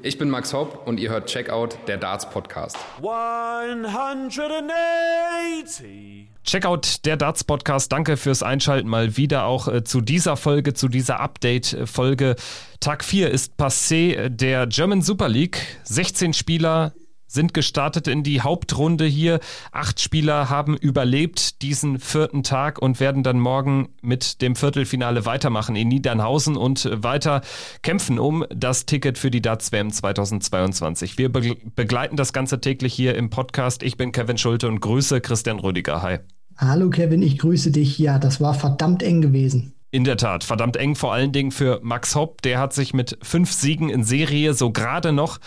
Ich bin Max Hopp und ihr hört Checkout, der Darts Podcast. 180. Checkout, der Darts Podcast. Danke fürs Einschalten mal wieder auch äh, zu dieser Folge, zu dieser Update-Folge. Tag 4 ist passé der German Super League. 16 Spieler, sind gestartet in die Hauptrunde hier. Acht Spieler haben überlebt diesen vierten Tag und werden dann morgen mit dem Viertelfinale weitermachen in Niedernhausen und weiter kämpfen um das Ticket für die Darts WM 2022. Wir be begleiten das Ganze täglich hier im Podcast. Ich bin Kevin Schulte und grüße Christian Rüdiger. Hi. Hallo Kevin, ich grüße dich. Ja, das war verdammt eng gewesen. In der Tat, verdammt eng, vor allen Dingen für Max Hopp. Der hat sich mit fünf Siegen in Serie so gerade noch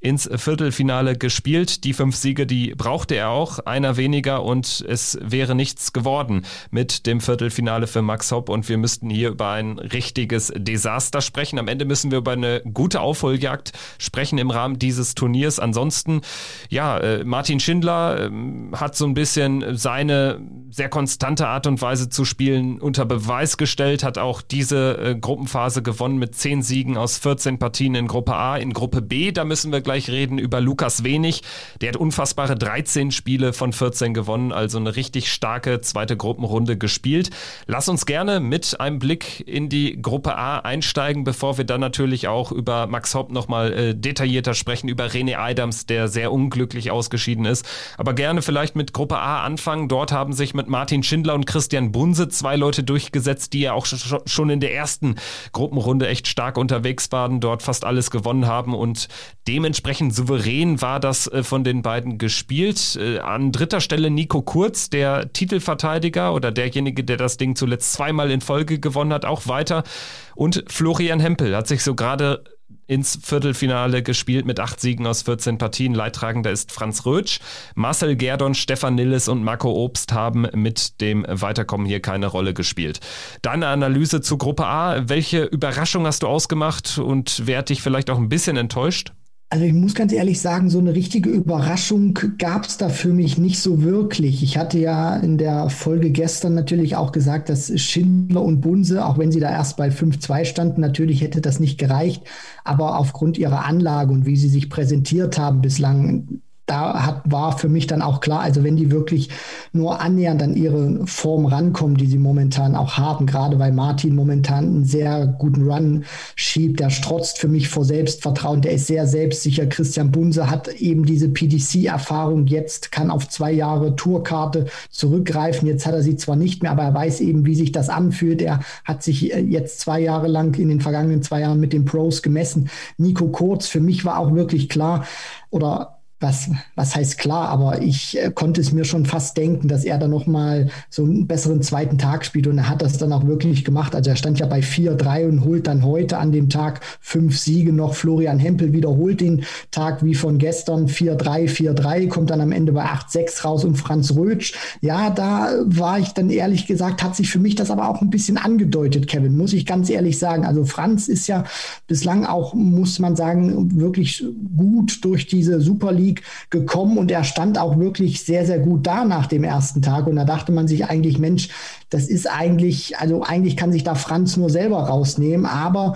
ins Viertelfinale gespielt. Die fünf Siege, die brauchte er auch, einer weniger und es wäre nichts geworden mit dem Viertelfinale für Max Hopp und wir müssten hier über ein richtiges Desaster sprechen. Am Ende müssen wir über eine gute Aufholjagd sprechen im Rahmen dieses Turniers. Ansonsten, ja, äh, Martin Schindler ähm, hat so ein bisschen seine sehr konstante Art und Weise zu spielen unter Beweis gestellt, hat auch diese äh, Gruppenphase gewonnen mit zehn Siegen aus 14 Partien in Gruppe A. In Gruppe B, da müssen wir gleich reden über Lukas Wenig. Der hat unfassbare 13 Spiele von 14 gewonnen, also eine richtig starke zweite Gruppenrunde gespielt. Lass uns gerne mit einem Blick in die Gruppe A einsteigen, bevor wir dann natürlich auch über Max Hopp nochmal äh, detaillierter sprechen, über René Adams, der sehr unglücklich ausgeschieden ist. Aber gerne vielleicht mit Gruppe A anfangen. Dort haben sich mit Martin Schindler und Christian Bunse zwei Leute durchgesetzt, die ja auch schon in der ersten Gruppenrunde echt stark unterwegs waren, dort fast alles gewonnen haben und dementsprechend dementsprechend souverän war das äh, von den beiden gespielt. Äh, an dritter Stelle Nico Kurz, der Titelverteidiger oder derjenige, der das Ding zuletzt zweimal in Folge gewonnen hat, auch weiter. Und Florian Hempel hat sich so gerade ins Viertelfinale gespielt mit acht Siegen aus 14 Partien. Leidtragender ist Franz Rötsch. Marcel Gerdon, Stefan Nilles und Marco Obst haben mit dem Weiterkommen hier keine Rolle gespielt. Deine Analyse zu Gruppe A. Welche Überraschung hast du ausgemacht und wer hat dich vielleicht auch ein bisschen enttäuscht? Also ich muss ganz ehrlich sagen, so eine richtige Überraschung gab es da für mich nicht so wirklich. Ich hatte ja in der Folge gestern natürlich auch gesagt, dass Schindler und Bunse, auch wenn sie da erst bei 5-2 standen, natürlich hätte das nicht gereicht. Aber aufgrund ihrer Anlage und wie sie sich präsentiert haben bislang, da hat, war für mich dann auch klar, also wenn die wirklich nur annähernd an ihre Form rankommen, die sie momentan auch haben, gerade weil Martin momentan einen sehr guten Run schiebt, der strotzt für mich vor Selbstvertrauen, der ist sehr selbstsicher. Christian Bunse hat eben diese PDC-Erfahrung jetzt, kann auf zwei Jahre Tourkarte zurückgreifen. Jetzt hat er sie zwar nicht mehr, aber er weiß eben, wie sich das anfühlt. Er hat sich äh, jetzt zwei Jahre lang in den vergangenen zwei Jahren mit den Pros gemessen. Nico Kurz, für mich war auch wirklich klar, oder was, was heißt klar, aber ich äh, konnte es mir schon fast denken, dass er dann nochmal so einen besseren zweiten Tag spielt und er hat das dann auch wirklich gemacht. Also er stand ja bei 4-3 und holt dann heute an dem Tag fünf Siege noch. Florian Hempel wiederholt den Tag wie von gestern 4-3, 4-3, kommt dann am Ende bei 8-6 raus und Franz Rötsch. Ja, da war ich dann ehrlich gesagt, hat sich für mich das aber auch ein bisschen angedeutet, Kevin, muss ich ganz ehrlich sagen. Also Franz ist ja bislang auch, muss man sagen, wirklich gut durch diese Super League League gekommen und er stand auch wirklich sehr, sehr gut da nach dem ersten Tag. Und da dachte man sich eigentlich, Mensch, das ist eigentlich, also eigentlich kann sich da Franz nur selber rausnehmen, aber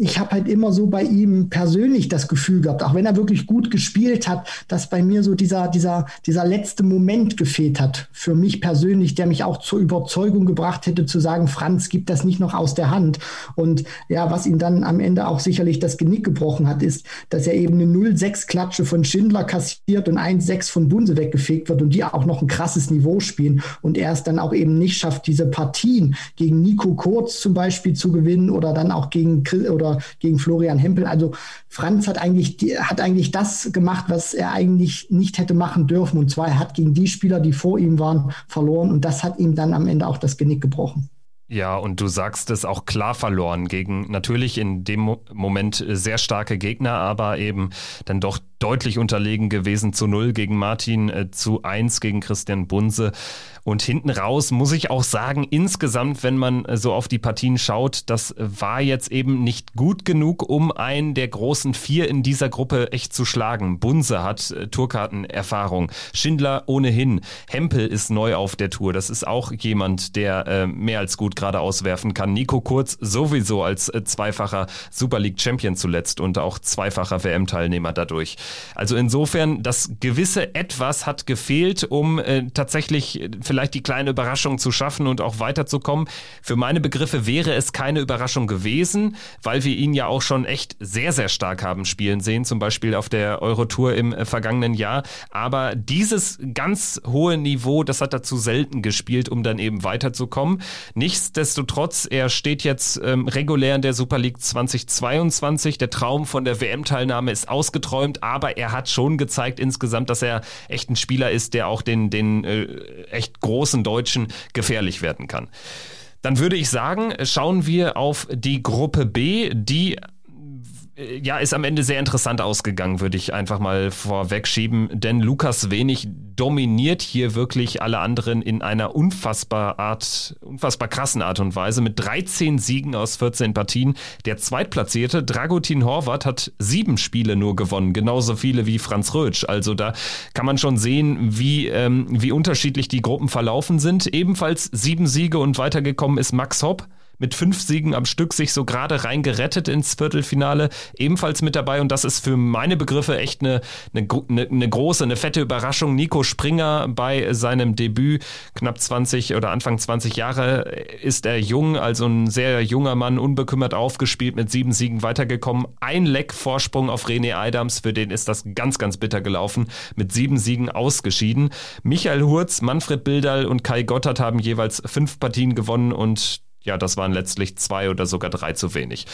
ich habe halt immer so bei ihm persönlich das Gefühl gehabt, auch wenn er wirklich gut gespielt hat, dass bei mir so dieser, dieser, dieser letzte Moment gefehlt hat. Für mich persönlich, der mich auch zur Überzeugung gebracht hätte, zu sagen, Franz gibt das nicht noch aus der Hand. Und ja, was ihn dann am Ende auch sicherlich das Genick gebrochen hat, ist, dass er eben eine 0-6-Klatsche von Schindler kassiert und 1-6 von Bunse weggefegt wird und die auch noch ein krasses Niveau spielen und er es dann auch eben nicht schafft, diese Partien gegen Nico Kurz zum Beispiel zu gewinnen oder dann auch gegen oder gegen Florian Hempel. Also Franz hat eigentlich, hat eigentlich das gemacht, was er eigentlich nicht hätte machen dürfen. Und zwar er hat gegen die Spieler, die vor ihm waren, verloren. Und das hat ihm dann am Ende auch das Genick gebrochen. Ja, und du sagst es auch klar verloren gegen natürlich in dem Moment sehr starke Gegner, aber eben dann doch deutlich unterlegen gewesen zu 0 gegen Martin, äh, zu 1 gegen Christian Bunse. Und hinten raus muss ich auch sagen, insgesamt, wenn man äh, so auf die Partien schaut, das war jetzt eben nicht gut genug, um einen der großen vier in dieser Gruppe echt zu schlagen. Bunse hat äh, Tourkartenerfahrung, Schindler ohnehin, Hempel ist neu auf der Tour. Das ist auch jemand, der äh, mehr als gut gerade auswerfen kann. Nico Kurz sowieso als äh, zweifacher Super League Champion zuletzt und auch zweifacher WM-Teilnehmer dadurch. Also insofern, das gewisse Etwas hat gefehlt, um äh, tatsächlich vielleicht vielleicht die kleine Überraschung zu schaffen und auch weiterzukommen. Für meine Begriffe wäre es keine Überraschung gewesen, weil wir ihn ja auch schon echt sehr, sehr stark haben spielen sehen, zum Beispiel auf der Eurotour im äh, vergangenen Jahr. Aber dieses ganz hohe Niveau, das hat er zu selten gespielt, um dann eben weiterzukommen. Nichtsdestotrotz, er steht jetzt ähm, regulär in der Super League 2022. Der Traum von der WM-Teilnahme ist ausgeträumt, aber er hat schon gezeigt insgesamt, dass er echt ein Spieler ist, der auch den, den äh, echt großen Deutschen gefährlich werden kann. Dann würde ich sagen, schauen wir auf die Gruppe B, die ja, ist am Ende sehr interessant ausgegangen, würde ich einfach mal vorwegschieben, denn Lukas Wenig dominiert hier wirklich alle anderen in einer unfassbar Art, unfassbar krassen Art und Weise mit 13 Siegen aus 14 Partien. Der Zweitplatzierte Dragutin Horvath hat sieben Spiele nur gewonnen, genauso viele wie Franz Rötsch. Also da kann man schon sehen, wie, ähm, wie unterschiedlich die Gruppen verlaufen sind. Ebenfalls sieben Siege und weitergekommen ist Max Hopp mit fünf Siegen am Stück sich so gerade rein gerettet ins Viertelfinale, ebenfalls mit dabei. Und das ist für meine Begriffe echt eine, eine, eine große, eine fette Überraschung. Nico Springer bei seinem Debüt, knapp 20 oder Anfang 20 Jahre, ist er jung, also ein sehr junger Mann, unbekümmert aufgespielt, mit sieben Siegen weitergekommen. Ein Leck Vorsprung auf René Adams, für den ist das ganz, ganz bitter gelaufen, mit sieben Siegen ausgeschieden. Michael Hurz, Manfred Bildal und Kai Gottert haben jeweils fünf Partien gewonnen und ja, das waren letztlich zwei oder sogar drei zu wenig.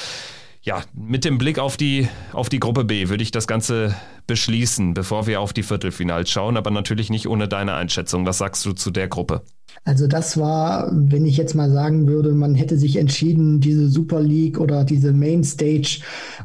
Ja, mit dem Blick auf die, auf die Gruppe B würde ich das Ganze beschließen, bevor wir auf die Viertelfinals schauen, aber natürlich nicht ohne deine Einschätzung. Was sagst du zu der Gruppe? Also das war, wenn ich jetzt mal sagen würde, man hätte sich entschieden, diese Super League oder diese Main Stage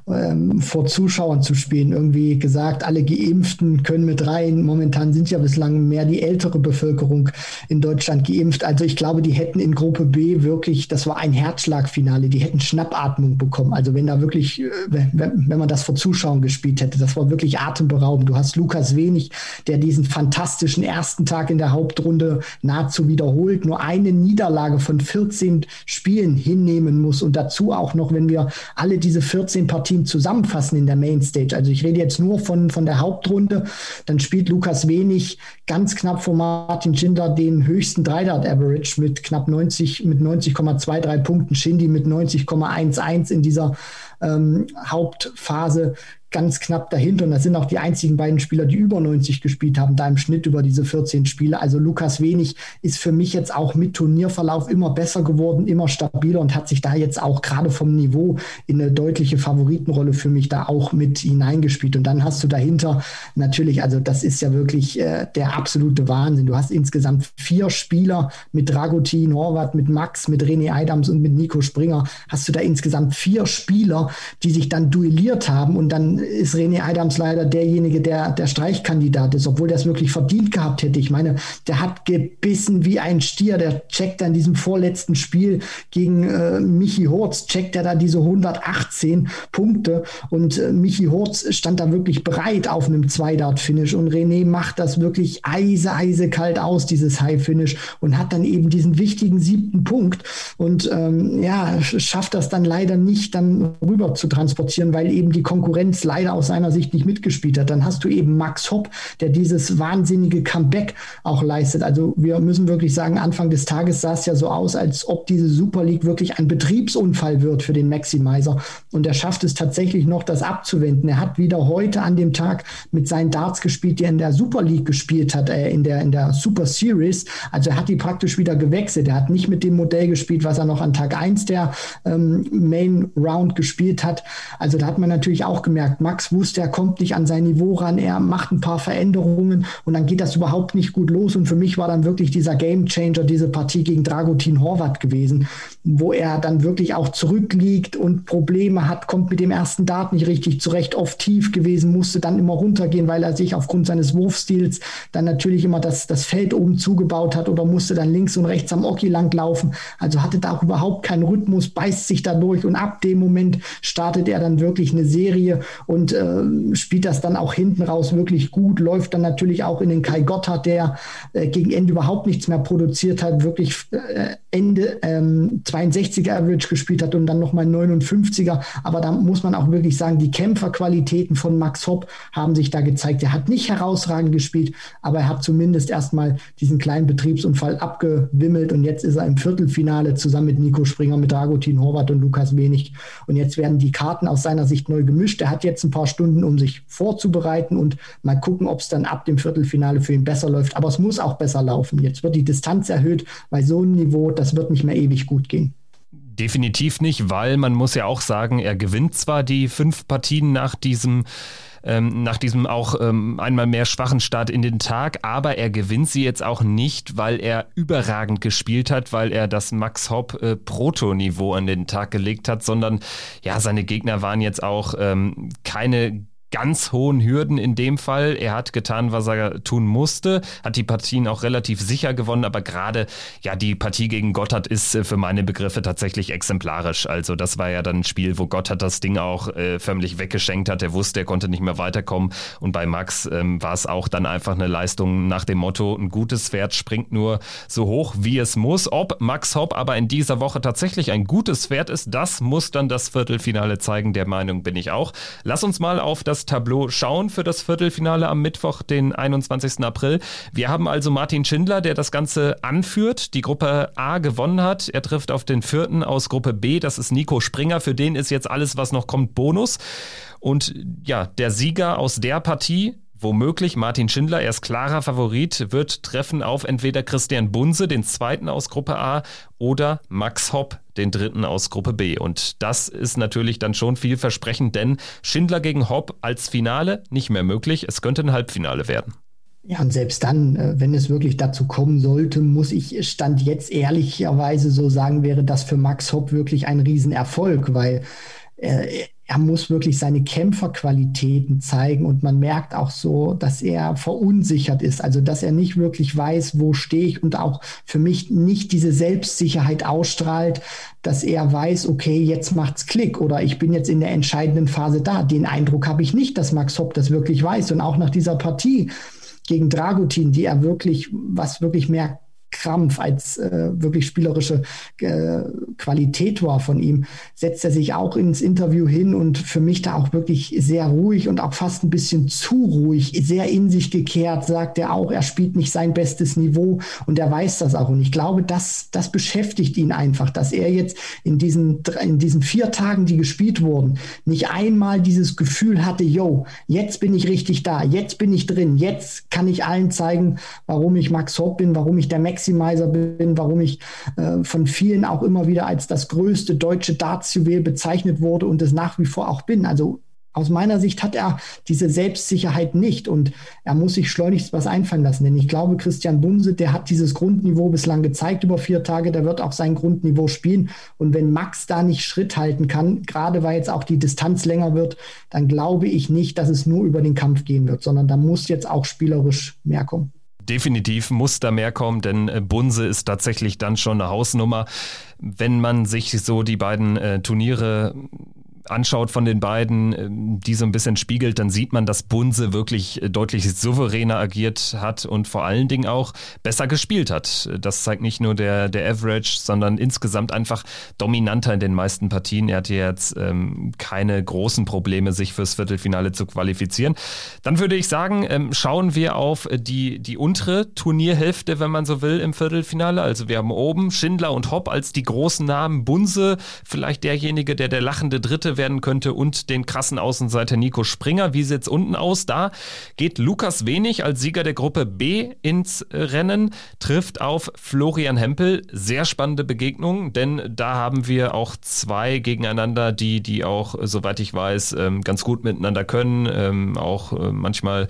ähm, vor Zuschauern zu spielen. Irgendwie gesagt, alle Geimpften können mit rein. Momentan sind ja bislang mehr die ältere Bevölkerung in Deutschland geimpft. Also ich glaube, die hätten in Gruppe B wirklich, das war ein Herzschlagfinale, die hätten Schnappatmung bekommen. Also wenn da wirklich, äh, wenn, wenn man das vor Zuschauern gespielt hätte, das war wirklich atemberaubend. Du hast Lukas Wenig, der diesen fantastischen ersten Tag in der Hauptrunde nahezu wieder wiederholt nur eine Niederlage von 14 Spielen hinnehmen muss und dazu auch noch, wenn wir alle diese 14 Partien zusammenfassen in der Mainstage. Also ich rede jetzt nur von, von der Hauptrunde, dann spielt Lukas Wenig ganz knapp vor Martin Schindler den höchsten Dreidart Average mit knapp 90, mit 90,23 Punkten, Shindy mit 90,11 in dieser ähm, Hauptphase ganz knapp dahinter. Und das sind auch die einzigen beiden Spieler, die über 90 gespielt haben, da im Schnitt über diese 14 Spiele. Also Lukas Wenig ist für mich jetzt auch mit Turnierverlauf immer besser geworden, immer stabiler und hat sich da jetzt auch gerade vom Niveau in eine deutliche Favoritenrolle für mich da auch mit hineingespielt. Und dann hast du dahinter natürlich, also das ist ja wirklich äh, der absolute Wahnsinn. Du hast insgesamt vier Spieler mit Dragutin, Horvath, mit Max, mit René Adams und mit Nico Springer. Hast du da insgesamt vier Spieler, die sich dann duelliert haben und dann ist René Adams leider derjenige, der der Streichkandidat ist, obwohl der es wirklich verdient gehabt hätte. Ich meine, der hat gebissen wie ein Stier. Der checkt in diesem vorletzten Spiel gegen äh, Michi Horz, checkt er da diese 118 Punkte und äh, Michi Horz stand da wirklich bereit auf einem Zweidart-Finish und René macht das wirklich eise, eise kalt aus, dieses High-Finish und hat dann eben diesen wichtigen siebten Punkt und ähm, ja, schafft das dann leider nicht dann rüber zu transportieren, weil eben die Konkurrenz leider aus seiner Sicht nicht mitgespielt hat. Dann hast du eben Max Hopp, der dieses wahnsinnige Comeback auch leistet. Also wir müssen wirklich sagen, Anfang des Tages sah es ja so aus, als ob diese Super League wirklich ein Betriebsunfall wird für den Maximizer. Und er schafft es tatsächlich noch, das abzuwenden. Er hat wieder heute an dem Tag mit seinen Darts gespielt, die er in der Super League gespielt hat, äh, in, der, in der Super Series. Also er hat die praktisch wieder gewechselt. Er hat nicht mit dem Modell gespielt, was er noch an Tag 1 der ähm, Main Round gespielt hat. Also da hat man natürlich auch gemerkt, gesagt, Max wusste, er kommt nicht an sein Niveau ran, er macht ein paar Veränderungen und dann geht das überhaupt nicht gut los. Und für mich war dann wirklich dieser Game Changer, diese Partie gegen Dragutin Horvat gewesen, wo er dann wirklich auch zurückliegt und Probleme hat, kommt mit dem ersten Dart nicht richtig zurecht, oft tief gewesen, musste dann immer runtergehen, weil er sich aufgrund seines Wurfstils dann natürlich immer das, das Feld oben zugebaut hat oder musste dann links und rechts am Oki lang laufen. Also hatte da auch überhaupt keinen Rhythmus, beißt sich dadurch und ab dem Moment startet er dann wirklich eine Serie und äh, spielt das dann auch hinten raus wirklich gut, läuft dann natürlich auch in den Kai Gotthard, der äh, gegen Ende überhaupt nichts mehr produziert hat, wirklich äh, Ende ähm, 62er Average gespielt hat und dann nochmal 59er. Aber da muss man auch wirklich sagen, die Kämpferqualitäten von Max Hopp haben sich da gezeigt. Er hat nicht herausragend gespielt, aber er hat zumindest erstmal diesen kleinen Betriebsunfall abgewimmelt und jetzt ist er im Viertelfinale zusammen mit Nico Springer, mit Dragutin Horvath und Lukas Wenig. Und jetzt werden die Karten aus seiner Sicht neu gemischt. Er hat jetzt ein paar Stunden, um sich vorzubereiten und mal gucken, ob es dann ab dem Viertelfinale für ihn besser läuft. Aber es muss auch besser laufen. Jetzt wird die Distanz erhöht bei so einem Niveau, das wird nicht mehr ewig gut gehen. Definitiv nicht, weil man muss ja auch sagen, er gewinnt zwar die fünf Partien nach diesem ähm, nach diesem auch ähm, einmal mehr schwachen Start in den Tag, aber er gewinnt sie jetzt auch nicht, weil er überragend gespielt hat, weil er das Max Hopp äh, Proto-Niveau an den Tag gelegt hat, sondern ja, seine Gegner waren jetzt auch ähm, keine ganz hohen Hürden in dem Fall. Er hat getan, was er tun musste, hat die Partien auch relativ sicher gewonnen, aber gerade ja die Partie gegen Gotthard ist äh, für meine Begriffe tatsächlich exemplarisch. Also das war ja dann ein Spiel, wo Gotthard das Ding auch äh, förmlich weggeschenkt hat. Er wusste, er konnte nicht mehr weiterkommen und bei Max ähm, war es auch dann einfach eine Leistung nach dem Motto, ein gutes Pferd springt nur so hoch, wie es muss. Ob Max Hopp aber in dieser Woche tatsächlich ein gutes Pferd ist, das muss dann das Viertelfinale zeigen. Der Meinung bin ich auch. Lass uns mal auf das Tableau schauen für das Viertelfinale am Mittwoch, den 21. April. Wir haben also Martin Schindler, der das Ganze anführt, die Gruppe A gewonnen hat. Er trifft auf den vierten aus Gruppe B, das ist Nico Springer. Für den ist jetzt alles, was noch kommt, Bonus. Und ja, der Sieger aus der Partie, Womöglich Martin Schindler, er ist klarer Favorit, wird treffen auf entweder Christian Bunse, den zweiten aus Gruppe A, oder Max Hopp, den dritten aus Gruppe B. Und das ist natürlich dann schon vielversprechend, denn Schindler gegen Hopp als Finale nicht mehr möglich. Es könnte ein Halbfinale werden. Ja, und selbst dann, äh, wenn es wirklich dazu kommen sollte, muss ich Stand jetzt ehrlicherweise so sagen, wäre das für Max Hopp wirklich ein Riesenerfolg, weil äh, er muss wirklich seine Kämpferqualitäten zeigen und man merkt auch so, dass er verunsichert ist, also dass er nicht wirklich weiß, wo stehe ich und auch für mich nicht diese Selbstsicherheit ausstrahlt, dass er weiß, okay, jetzt macht's Klick oder ich bin jetzt in der entscheidenden Phase da. Den Eindruck habe ich nicht, dass Max Hopp das wirklich weiß und auch nach dieser Partie gegen Dragutin, die er wirklich, was wirklich mehr Krampf, als äh, wirklich spielerische äh, Qualität war von ihm, setzt er sich auch ins Interview hin und für mich da auch wirklich sehr ruhig und auch fast ein bisschen zu ruhig, sehr in sich gekehrt, sagt er auch, er spielt nicht sein bestes Niveau und er weiß das auch. Und ich glaube, das, das beschäftigt ihn einfach, dass er jetzt in diesen, in diesen vier Tagen, die gespielt wurden, nicht einmal dieses Gefühl hatte, yo, jetzt bin ich richtig da, jetzt bin ich drin, jetzt kann ich allen zeigen, warum ich Max Hopp bin, warum ich der Max Maximizer bin, warum ich äh, von vielen auch immer wieder als das größte deutsche Dartsjuwel bezeichnet wurde und es nach wie vor auch bin. Also aus meiner Sicht hat er diese Selbstsicherheit nicht und er muss sich schleunigst was einfallen lassen. Denn ich glaube, Christian Bunse, der hat dieses Grundniveau bislang gezeigt über vier Tage, der wird auch sein Grundniveau spielen. Und wenn Max da nicht Schritt halten kann, gerade weil jetzt auch die Distanz länger wird, dann glaube ich nicht, dass es nur über den Kampf gehen wird, sondern da muss jetzt auch spielerisch mehr kommen. Definitiv muss da mehr kommen, denn äh, Bunse ist tatsächlich dann schon eine Hausnummer. Wenn man sich so die beiden äh, Turniere anschaut von den beiden, ähm, die so ein bisschen spiegelt, dann sieht man, dass Bunse wirklich äh, deutlich souveräner agiert hat und vor allen Dingen auch besser gespielt hat. Das zeigt nicht nur der, der Average, sondern insgesamt einfach dominanter in den meisten Partien. Er hatte jetzt ähm, keine großen Probleme, sich fürs Viertelfinale zu qualifizieren. Dann würde ich sagen, ähm, schauen wir auf die, die untere Turnierhälfte, wenn man so will, im Viertelfinale. Also wir haben oben Schindler und Hopp als die großen Namen, Bunse vielleicht derjenige, der der lachende Dritte Finale werden könnte und den krassen Außenseiter Nico Springer. Wie sieht's unten aus? Da geht Lukas Wenig als Sieger der Gruppe B ins Rennen, trifft auf Florian Hempel. Sehr spannende Begegnung, denn da haben wir auch zwei gegeneinander, die, die auch, soweit ich weiß, ähm, ganz gut miteinander können, ähm, auch äh, manchmal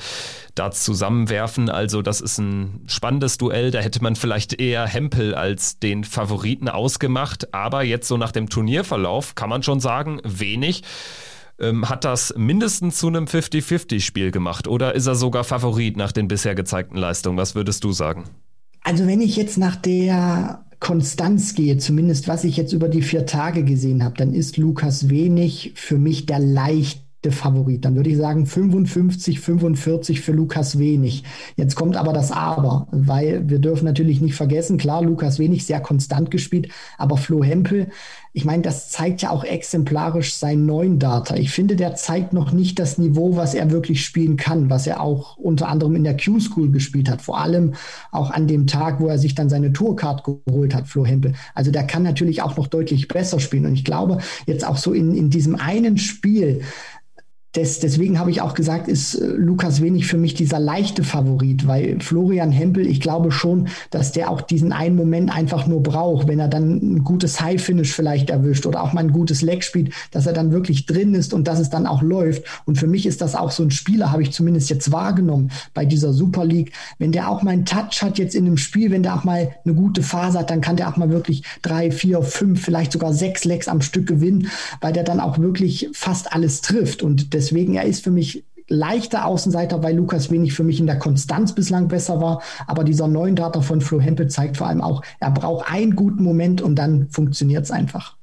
Darts zusammenwerfen. Also das ist ein spannendes Duell. Da hätte man vielleicht eher Hempel als den Favoriten ausgemacht. Aber jetzt so nach dem Turnierverlauf kann man schon sagen, wenig. Ähm, hat das mindestens zu einem 50-50-Spiel gemacht oder ist er sogar Favorit nach den bisher gezeigten Leistungen? Was würdest du sagen? Also wenn ich jetzt nach der Konstanz gehe, zumindest was ich jetzt über die vier Tage gesehen habe, dann ist Lukas Wenig für mich der leicht Favorit. Dann würde ich sagen 55, 45 für Lukas Wenig. Jetzt kommt aber das Aber, weil wir dürfen natürlich nicht vergessen, klar, Lukas Wenig sehr konstant gespielt, aber Flo Hempel, ich meine, das zeigt ja auch exemplarisch seinen neuen Data. Ich finde, der zeigt noch nicht das Niveau, was er wirklich spielen kann, was er auch unter anderem in der Q-School gespielt hat. Vor allem auch an dem Tag, wo er sich dann seine Tourcard geholt hat, Flo Hempel. Also der kann natürlich auch noch deutlich besser spielen. Und ich glaube, jetzt auch so in, in diesem einen Spiel, des, deswegen habe ich auch gesagt, ist äh, Lukas Wenig für mich dieser leichte Favorit, weil Florian Hempel, ich glaube schon, dass der auch diesen einen Moment einfach nur braucht, wenn er dann ein gutes High-Finish vielleicht erwischt oder auch mal ein gutes Leg spielt, dass er dann wirklich drin ist und dass es dann auch läuft. Und für mich ist das auch so ein Spieler, habe ich zumindest jetzt wahrgenommen bei dieser Super League. Wenn der auch mal einen Touch hat jetzt in einem Spiel, wenn der auch mal eine gute Phase hat, dann kann der auch mal wirklich drei, vier, fünf, vielleicht sogar sechs Legs am Stück gewinnen, weil der dann auch wirklich fast alles trifft. Und das Deswegen, er ist für mich leichter Außenseiter, weil Lukas wenig für mich in der Konstanz bislang besser war. Aber dieser neuen Data von Flo Hempel zeigt vor allem auch, er braucht einen guten Moment und dann funktioniert es einfach.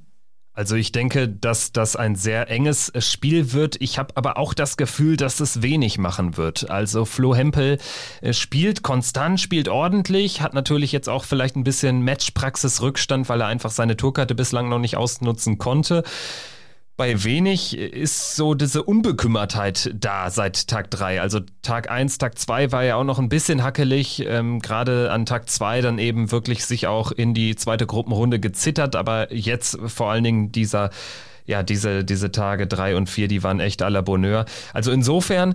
Also ich denke, dass das ein sehr enges Spiel wird. Ich habe aber auch das Gefühl, dass es wenig machen wird. Also Flo Hempel äh, spielt konstant, spielt ordentlich, hat natürlich jetzt auch vielleicht ein bisschen Matchpraxis-Rückstand, weil er einfach seine Tourkarte bislang noch nicht ausnutzen konnte bei wenig ist so diese Unbekümmertheit da seit Tag 3. Also Tag 1, Tag 2 war ja auch noch ein bisschen hackelig. Ähm, Gerade an Tag 2 dann eben wirklich sich auch in die zweite Gruppenrunde gezittert. Aber jetzt vor allen Dingen dieser, ja, diese, diese Tage 3 und 4, die waren echt à la Bonheur. Also insofern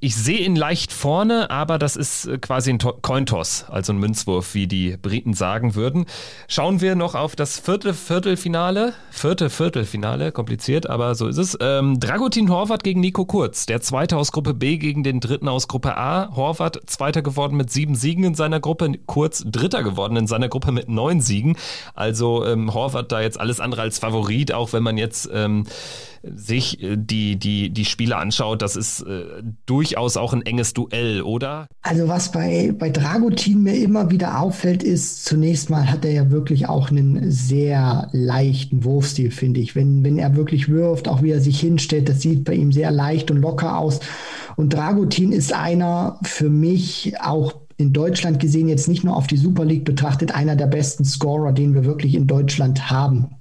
ich sehe ihn leicht vorne, aber das ist äh, quasi ein Cointoss, also ein Münzwurf, wie die Briten sagen würden. Schauen wir noch auf das vierte Viertelfinale. Vierte Viertelfinale, kompliziert, aber so ist es. Ähm, Dragutin Horvath gegen Nico Kurz. Der zweite aus Gruppe B gegen den dritten aus Gruppe A. Horvath zweiter geworden mit sieben Siegen in seiner Gruppe. Kurz dritter geworden in seiner Gruppe mit neun Siegen. Also ähm, Horvath da jetzt alles andere als Favorit, auch wenn man jetzt ähm, sich äh, die, die, die Spiele anschaut, das ist äh, durchaus auch ein enges Duell, oder? Also was bei, bei Dragutin mir immer wieder auffällt, ist, zunächst mal hat er ja wirklich auch einen sehr leichten Wurfstil, finde ich. Wenn, wenn er wirklich wirft, auch wie er sich hinstellt, das sieht bei ihm sehr leicht und locker aus. Und Dragutin ist einer für mich auch in Deutschland gesehen, jetzt nicht nur auf die Super League betrachtet, einer der besten Scorer, den wir wirklich in Deutschland haben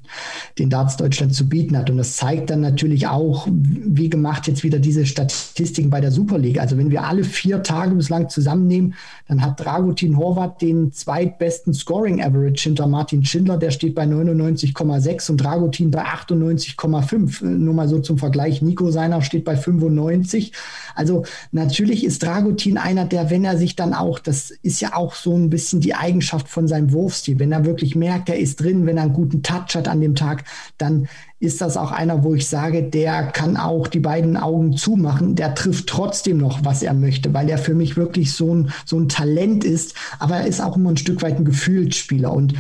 den Darts Deutschland zu bieten hat. Und das zeigt dann natürlich auch, wie gemacht jetzt wieder diese Statistiken bei der Super League. Also wenn wir alle vier Tage bislang zusammennehmen, dann hat Dragutin Horvath den zweitbesten Scoring Average hinter Martin Schindler. Der steht bei 99,6 und Dragutin bei 98,5. Nur mal so zum Vergleich. Nico seiner steht bei 95. Also natürlich ist Dragutin einer, der, wenn er sich dann auch, das ist ja auch so ein bisschen die Eigenschaft von seinem Wurfstil, wenn er wirklich merkt, er ist drin, wenn er einen guten Touch hat an dem Tag, dann ist das auch einer, wo ich sage, der kann auch die beiden Augen zumachen, der trifft trotzdem noch, was er möchte, weil er für mich wirklich so ein, so ein Talent ist, aber er ist auch immer ein Stück weit ein Gefühlsspieler. Und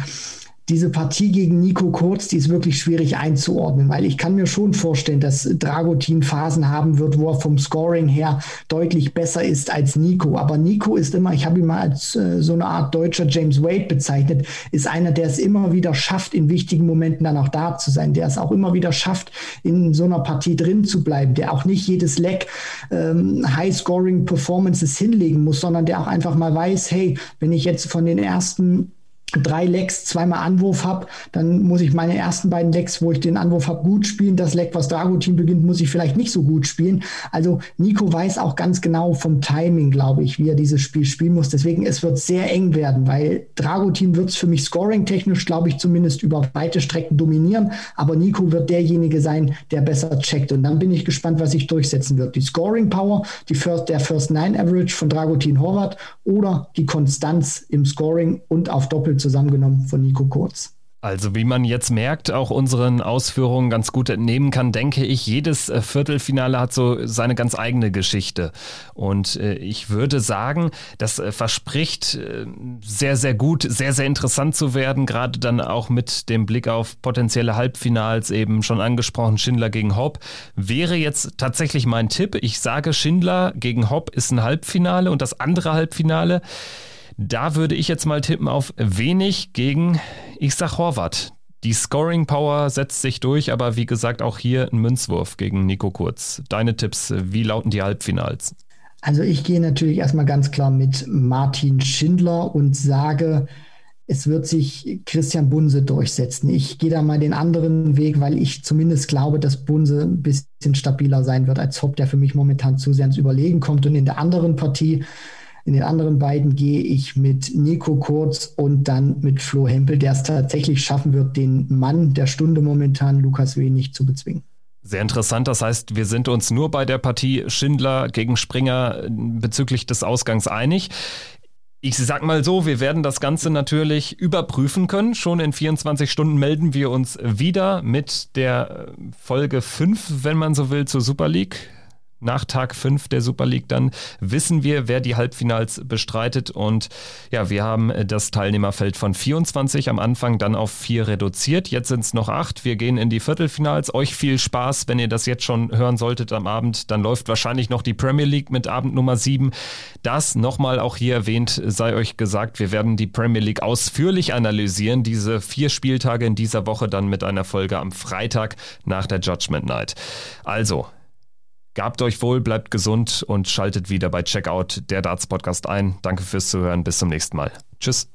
diese Partie gegen Nico Kurz, die ist wirklich schwierig einzuordnen, weil ich kann mir schon vorstellen, dass Dragutin Phasen haben wird, wo er vom Scoring her deutlich besser ist als Nico. Aber Nico ist immer, ich habe ihn mal als äh, so eine Art deutscher James Wade bezeichnet, ist einer, der es immer wieder schafft, in wichtigen Momenten dann auch da zu sein, der es auch immer wieder schafft, in so einer Partie drin zu bleiben, der auch nicht jedes Leck ähm, High-Scoring-Performances hinlegen muss, sondern der auch einfach mal weiß, hey, wenn ich jetzt von den ersten drei Lecks, zweimal Anwurf habe, dann muss ich meine ersten beiden Lecks, wo ich den Anwurf habe, gut spielen. Das Leck, was Dragutin beginnt, muss ich vielleicht nicht so gut spielen. Also Nico weiß auch ganz genau vom Timing, glaube ich, wie er dieses Spiel spielen muss. Deswegen, es wird sehr eng werden, weil Dragutin wird es für mich scoring-technisch, glaube ich, zumindest über weite Strecken dominieren. Aber Nico wird derjenige sein, der besser checkt. Und dann bin ich gespannt, was sich durchsetzen wird. Die Scoring-Power, First, der First Nine Average von Dragutin Horvath oder die Konstanz im Scoring und auf Doppel zusammengenommen von Nico Kurz. Also wie man jetzt merkt, auch unseren Ausführungen ganz gut entnehmen kann, denke ich, jedes äh, Viertelfinale hat so seine ganz eigene Geschichte. Und äh, ich würde sagen, das äh, verspricht sehr, sehr gut, sehr, sehr interessant zu werden, gerade dann auch mit dem Blick auf potenzielle Halbfinals, eben schon angesprochen, Schindler gegen Hopp. Wäre jetzt tatsächlich mein Tipp. Ich sage, Schindler gegen Hopp ist ein Halbfinale und das andere Halbfinale da würde ich jetzt mal tippen auf wenig gegen, ich Horvath. Die Scoring Power setzt sich durch, aber wie gesagt auch hier ein Münzwurf gegen Nico Kurz. Deine Tipps, wie lauten die Halbfinals? Also ich gehe natürlich erstmal ganz klar mit Martin Schindler und sage, es wird sich Christian Bunse durchsetzen. Ich gehe da mal den anderen Weg, weil ich zumindest glaube, dass Bunse ein bisschen stabiler sein wird als Hopp, der für mich momentan zu sehr ins Überlegen kommt. Und in der anderen Partie in den anderen beiden gehe ich mit Nico Kurz und dann mit Flo Hempel, der es tatsächlich schaffen wird, den Mann der Stunde momentan, Lukas Wenig, zu bezwingen. Sehr interessant. Das heißt, wir sind uns nur bei der Partie Schindler gegen Springer bezüglich des Ausgangs einig. Ich sag mal so, wir werden das Ganze natürlich überprüfen können. Schon in 24 Stunden melden wir uns wieder mit der Folge 5, wenn man so will, zur Super League nach Tag 5 der Super League dann wissen wir, wer die Halbfinals bestreitet. Und ja, wir haben das Teilnehmerfeld von 24 am Anfang dann auf 4 reduziert. Jetzt sind es noch 8. Wir gehen in die Viertelfinals. Euch viel Spaß, wenn ihr das jetzt schon hören solltet am Abend. Dann läuft wahrscheinlich noch die Premier League mit Abend Nummer 7. Das nochmal auch hier erwähnt, sei euch gesagt, wir werden die Premier League ausführlich analysieren. Diese vier Spieltage in dieser Woche dann mit einer Folge am Freitag nach der Judgment Night. Also, Gabt euch wohl, bleibt gesund und schaltet wieder bei Checkout der Darts Podcast ein. Danke fürs Zuhören. Bis zum nächsten Mal. Tschüss.